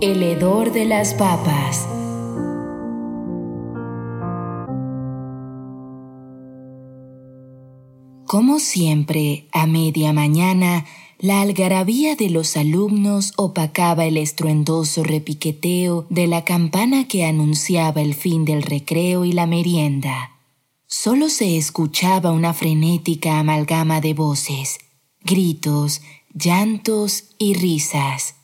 El hedor de las papas. Como siempre, a media mañana, la algarabía de los alumnos opacaba el estruendoso repiqueteo de la campana que anunciaba el fin del recreo y la merienda. Solo se escuchaba una frenética amalgama de voces, gritos, llantos y risas.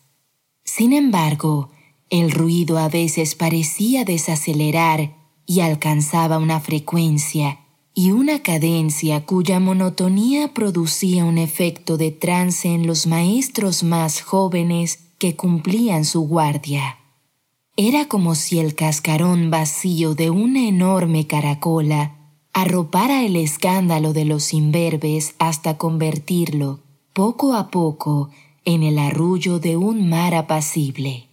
Sin embargo, el ruido a veces parecía desacelerar y alcanzaba una frecuencia y una cadencia cuya monotonía producía un efecto de trance en los maestros más jóvenes que cumplían su guardia. Era como si el cascarón vacío de una enorme caracola arropara el escándalo de los imberbes hasta convertirlo, poco a poco, en el arrullo de un mar apacible.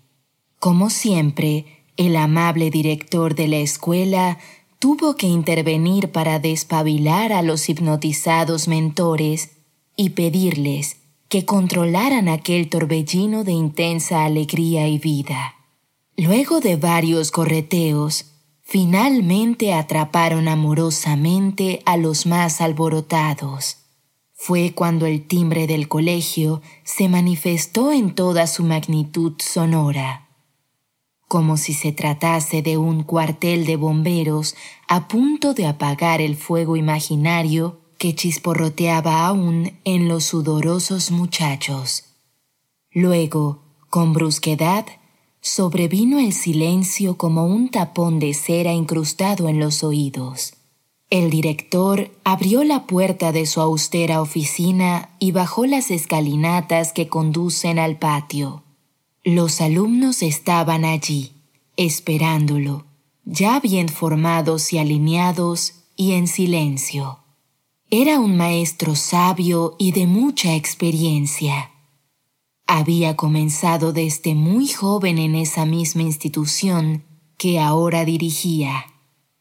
Como siempre, el amable director de la escuela tuvo que intervenir para despabilar a los hipnotizados mentores y pedirles que controlaran aquel torbellino de intensa alegría y vida. Luego de varios correteos, finalmente atraparon amorosamente a los más alborotados fue cuando el timbre del colegio se manifestó en toda su magnitud sonora, como si se tratase de un cuartel de bomberos a punto de apagar el fuego imaginario que chisporroteaba aún en los sudorosos muchachos. Luego, con brusquedad, sobrevino el silencio como un tapón de cera incrustado en los oídos. El director abrió la puerta de su austera oficina y bajó las escalinatas que conducen al patio. Los alumnos estaban allí, esperándolo, ya bien formados y alineados y en silencio. Era un maestro sabio y de mucha experiencia. Había comenzado desde muy joven en esa misma institución que ahora dirigía.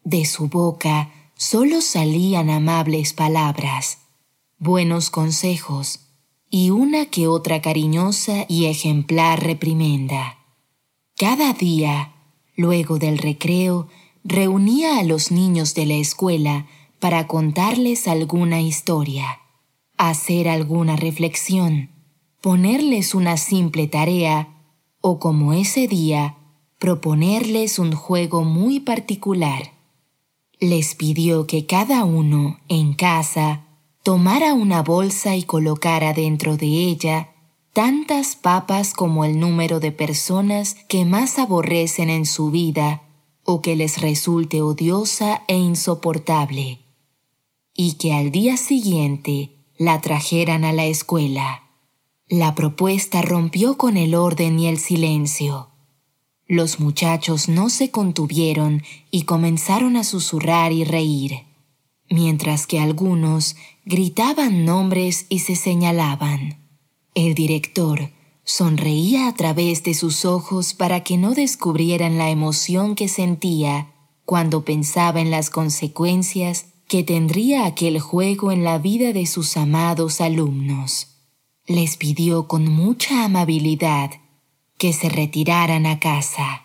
De su boca solo salían amables palabras, buenos consejos y una que otra cariñosa y ejemplar reprimenda. Cada día, luego del recreo, reunía a los niños de la escuela para contarles alguna historia, hacer alguna reflexión, ponerles una simple tarea o, como ese día, proponerles un juego muy particular les pidió que cada uno, en casa, tomara una bolsa y colocara dentro de ella tantas papas como el número de personas que más aborrecen en su vida o que les resulte odiosa e insoportable, y que al día siguiente la trajeran a la escuela. La propuesta rompió con el orden y el silencio. Los muchachos no se contuvieron y comenzaron a susurrar y reír, mientras que algunos gritaban nombres y se señalaban. El director sonreía a través de sus ojos para que no descubrieran la emoción que sentía cuando pensaba en las consecuencias que tendría aquel juego en la vida de sus amados alumnos. Les pidió con mucha amabilidad que se retiraran a casa.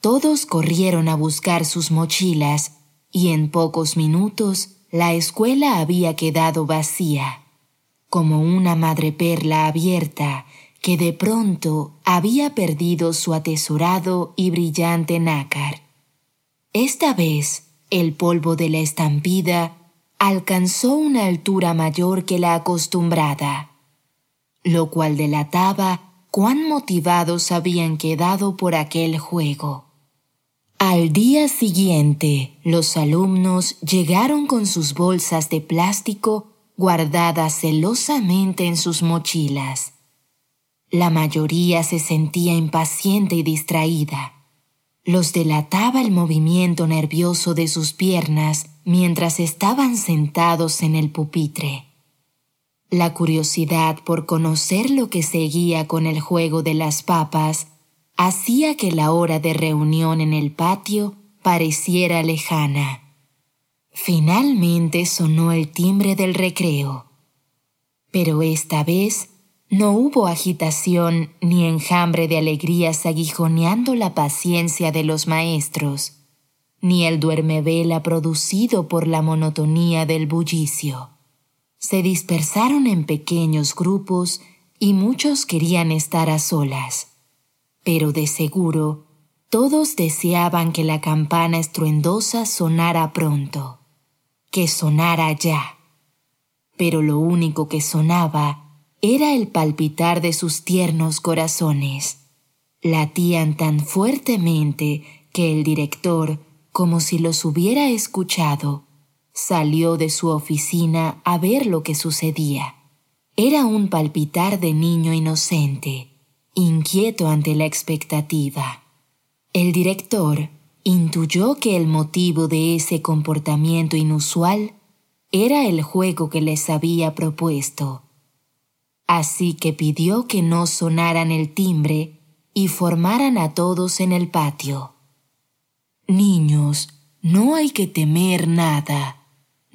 Todos corrieron a buscar sus mochilas y en pocos minutos la escuela había quedado vacía, como una madreperla abierta que de pronto había perdido su atesorado y brillante nácar. Esta vez el polvo de la estampida alcanzó una altura mayor que la acostumbrada, lo cual delataba cuán motivados habían quedado por aquel juego. Al día siguiente, los alumnos llegaron con sus bolsas de plástico guardadas celosamente en sus mochilas. La mayoría se sentía impaciente y distraída. Los delataba el movimiento nervioso de sus piernas mientras estaban sentados en el pupitre. La curiosidad por conocer lo que seguía con el juego de las papas hacía que la hora de reunión en el patio pareciera lejana. Finalmente sonó el timbre del recreo, pero esta vez No hubo agitación ni enjambre de alegrías aguijoneando la paciencia de los maestros, ni el duermevela producido por la monotonía del bullicio. Se dispersaron en pequeños grupos y muchos querían estar a solas. Pero de seguro, todos deseaban que la campana estruendosa sonara pronto, que sonara ya. Pero lo único que sonaba era el palpitar de sus tiernos corazones. Latían tan fuertemente que el director, como si los hubiera escuchado, salió de su oficina a ver lo que sucedía. Era un palpitar de niño inocente, inquieto ante la expectativa. El director intuyó que el motivo de ese comportamiento inusual era el juego que les había propuesto Así que pidió que no sonaran el timbre y formaran a todos en el patio. Niños, no hay que temer nada.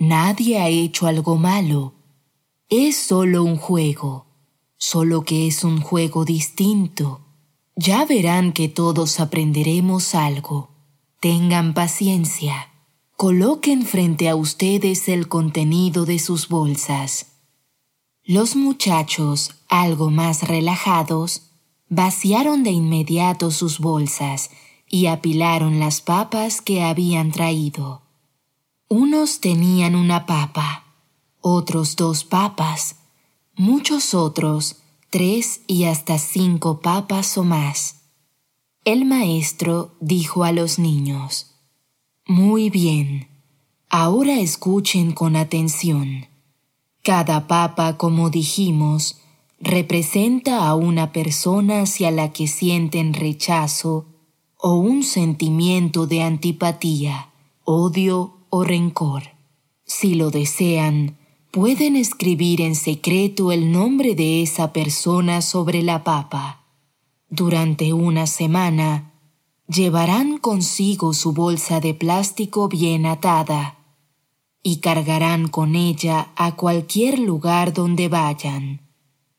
Nadie ha hecho algo malo. Es solo un juego, solo que es un juego distinto. Ya verán que todos aprenderemos algo. Tengan paciencia. Coloquen frente a ustedes el contenido de sus bolsas. Los muchachos, algo más relajados, vaciaron de inmediato sus bolsas y apilaron las papas que habían traído. Unos tenían una papa, otros dos papas, muchos otros tres y hasta cinco papas o más. El maestro dijo a los niños, Muy bien, ahora escuchen con atención. Cada papa, como dijimos, representa a una persona hacia la que sienten rechazo o un sentimiento de antipatía, odio o rencor. Si lo desean, pueden escribir en secreto el nombre de esa persona sobre la papa. Durante una semana, llevarán consigo su bolsa de plástico bien atada y cargarán con ella a cualquier lugar donde vayan.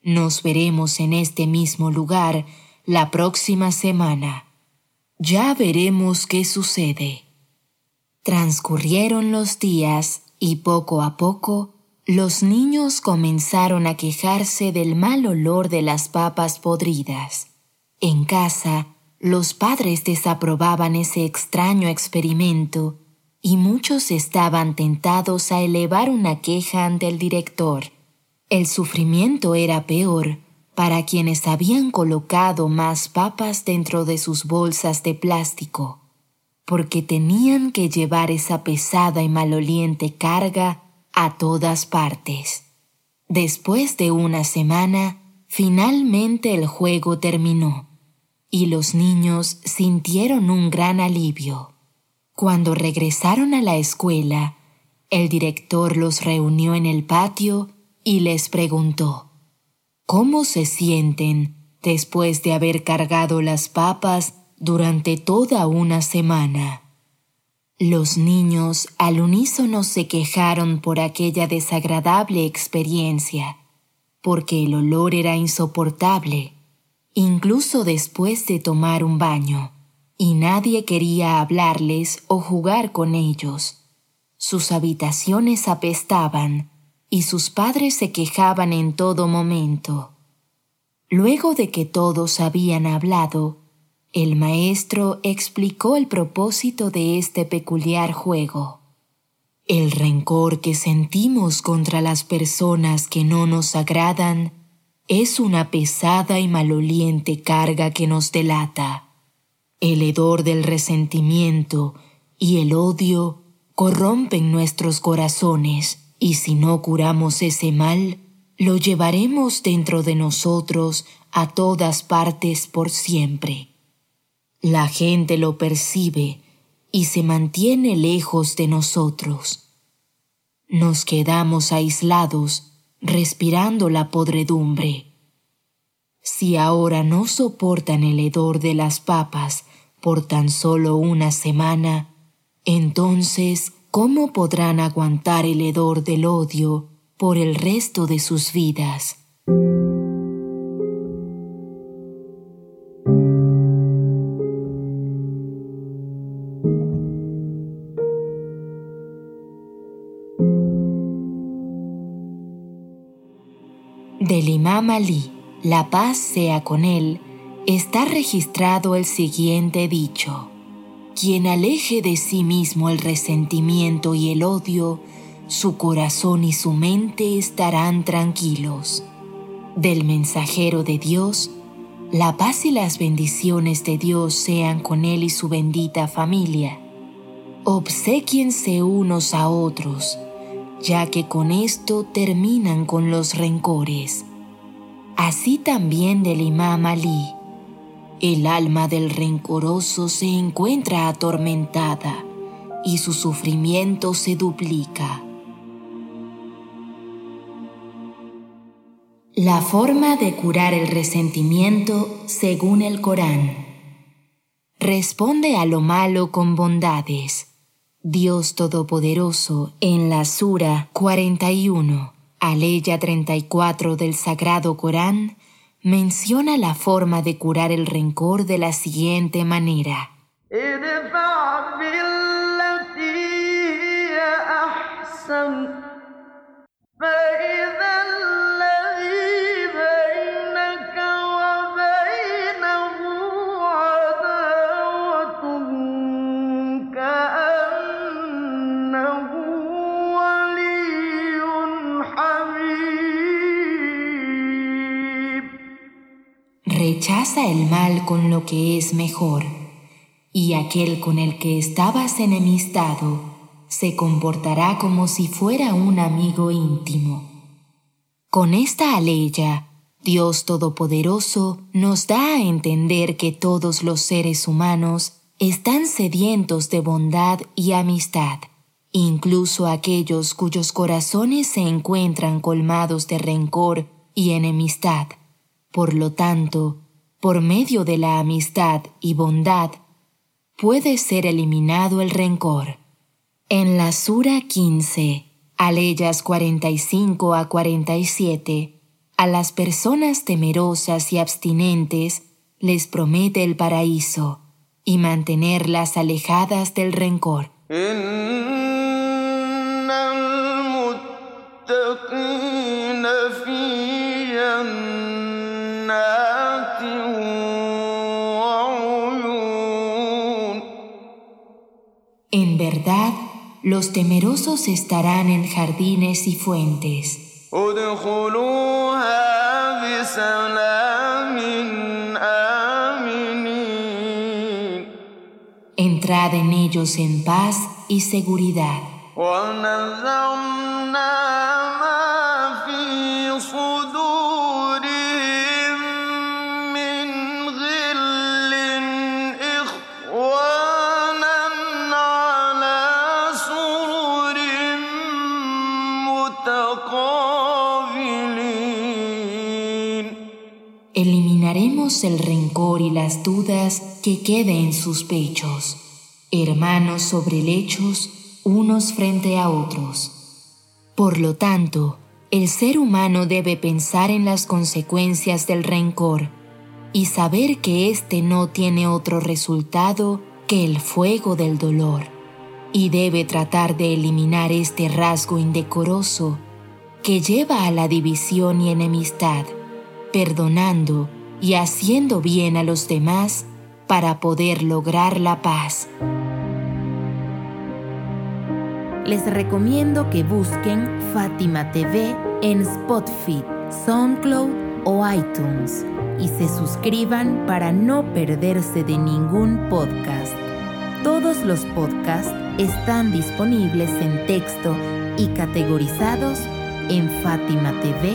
Nos veremos en este mismo lugar la próxima semana. Ya veremos qué sucede. Transcurrieron los días y poco a poco los niños comenzaron a quejarse del mal olor de las papas podridas. En casa, los padres desaprobaban ese extraño experimento y muchos estaban tentados a elevar una queja ante el director. El sufrimiento era peor para quienes habían colocado más papas dentro de sus bolsas de plástico, porque tenían que llevar esa pesada y maloliente carga a todas partes. Después de una semana, finalmente el juego terminó y los niños sintieron un gran alivio. Cuando regresaron a la escuela, el director los reunió en el patio y les preguntó, ¿Cómo se sienten después de haber cargado las papas durante toda una semana? Los niños al unísono se quejaron por aquella desagradable experiencia, porque el olor era insoportable, incluso después de tomar un baño y nadie quería hablarles o jugar con ellos. Sus habitaciones apestaban y sus padres se quejaban en todo momento. Luego de que todos habían hablado, el maestro explicó el propósito de este peculiar juego. El rencor que sentimos contra las personas que no nos agradan es una pesada y maloliente carga que nos delata el hedor del resentimiento y el odio corrompen nuestros corazones y si no curamos ese mal, lo llevaremos dentro de nosotros a todas partes por siempre. La gente lo percibe y se mantiene lejos de nosotros. Nos quedamos aislados, respirando la podredumbre. Si ahora no soportan el hedor de las papas por tan solo una semana, entonces, ¿cómo podrán aguantar el hedor del odio por el resto de sus vidas? Imam Ali, la paz sea con él, está registrado el siguiente dicho. Quien aleje de sí mismo el resentimiento y el odio, su corazón y su mente estarán tranquilos. Del mensajero de Dios, la paz y las bendiciones de Dios sean con él y su bendita familia. Obsequiense unos a otros ya que con esto terminan con los rencores. Así también del imam Ali. El alma del rencoroso se encuentra atormentada y su sufrimiento se duplica. La forma de curar el resentimiento según el Corán. Responde a lo malo con bondades Dios Todopoderoso en la Sura 41, aleya 34 del Sagrado Corán, menciona la forma de curar el rencor de la siguiente manera. El mal con lo que es mejor, y aquel con el que estabas enemistado se comportará como si fuera un amigo íntimo. Con esta aleya, Dios Todopoderoso nos da a entender que todos los seres humanos están sedientos de bondad y amistad, incluso aquellos cuyos corazones se encuentran colmados de rencor y enemistad. Por lo tanto, por medio de la amistad y bondad, puede ser eliminado el rencor. En la Sura 15, aleyas 45 a 47, a las personas temerosas y abstinentes les promete el paraíso y mantenerlas alejadas del rencor. En verdad, los temerosos estarán en jardines y fuentes. Entrad en ellos en paz y seguridad. El rencor y las dudas que queden en sus pechos, hermanos sobre lechos, unos frente a otros. Por lo tanto, el ser humano debe pensar en las consecuencias del rencor y saber que éste no tiene otro resultado que el fuego del dolor, y debe tratar de eliminar este rasgo indecoroso que lleva a la división y enemistad, perdonando y haciendo bien a los demás para poder lograr la paz. Les recomiendo que busquen Fátima TV en Spotify, SoundCloud o iTunes y se suscriban para no perderse de ningún podcast. Todos los podcasts están disponibles en texto y categorizados en fatimatv.es.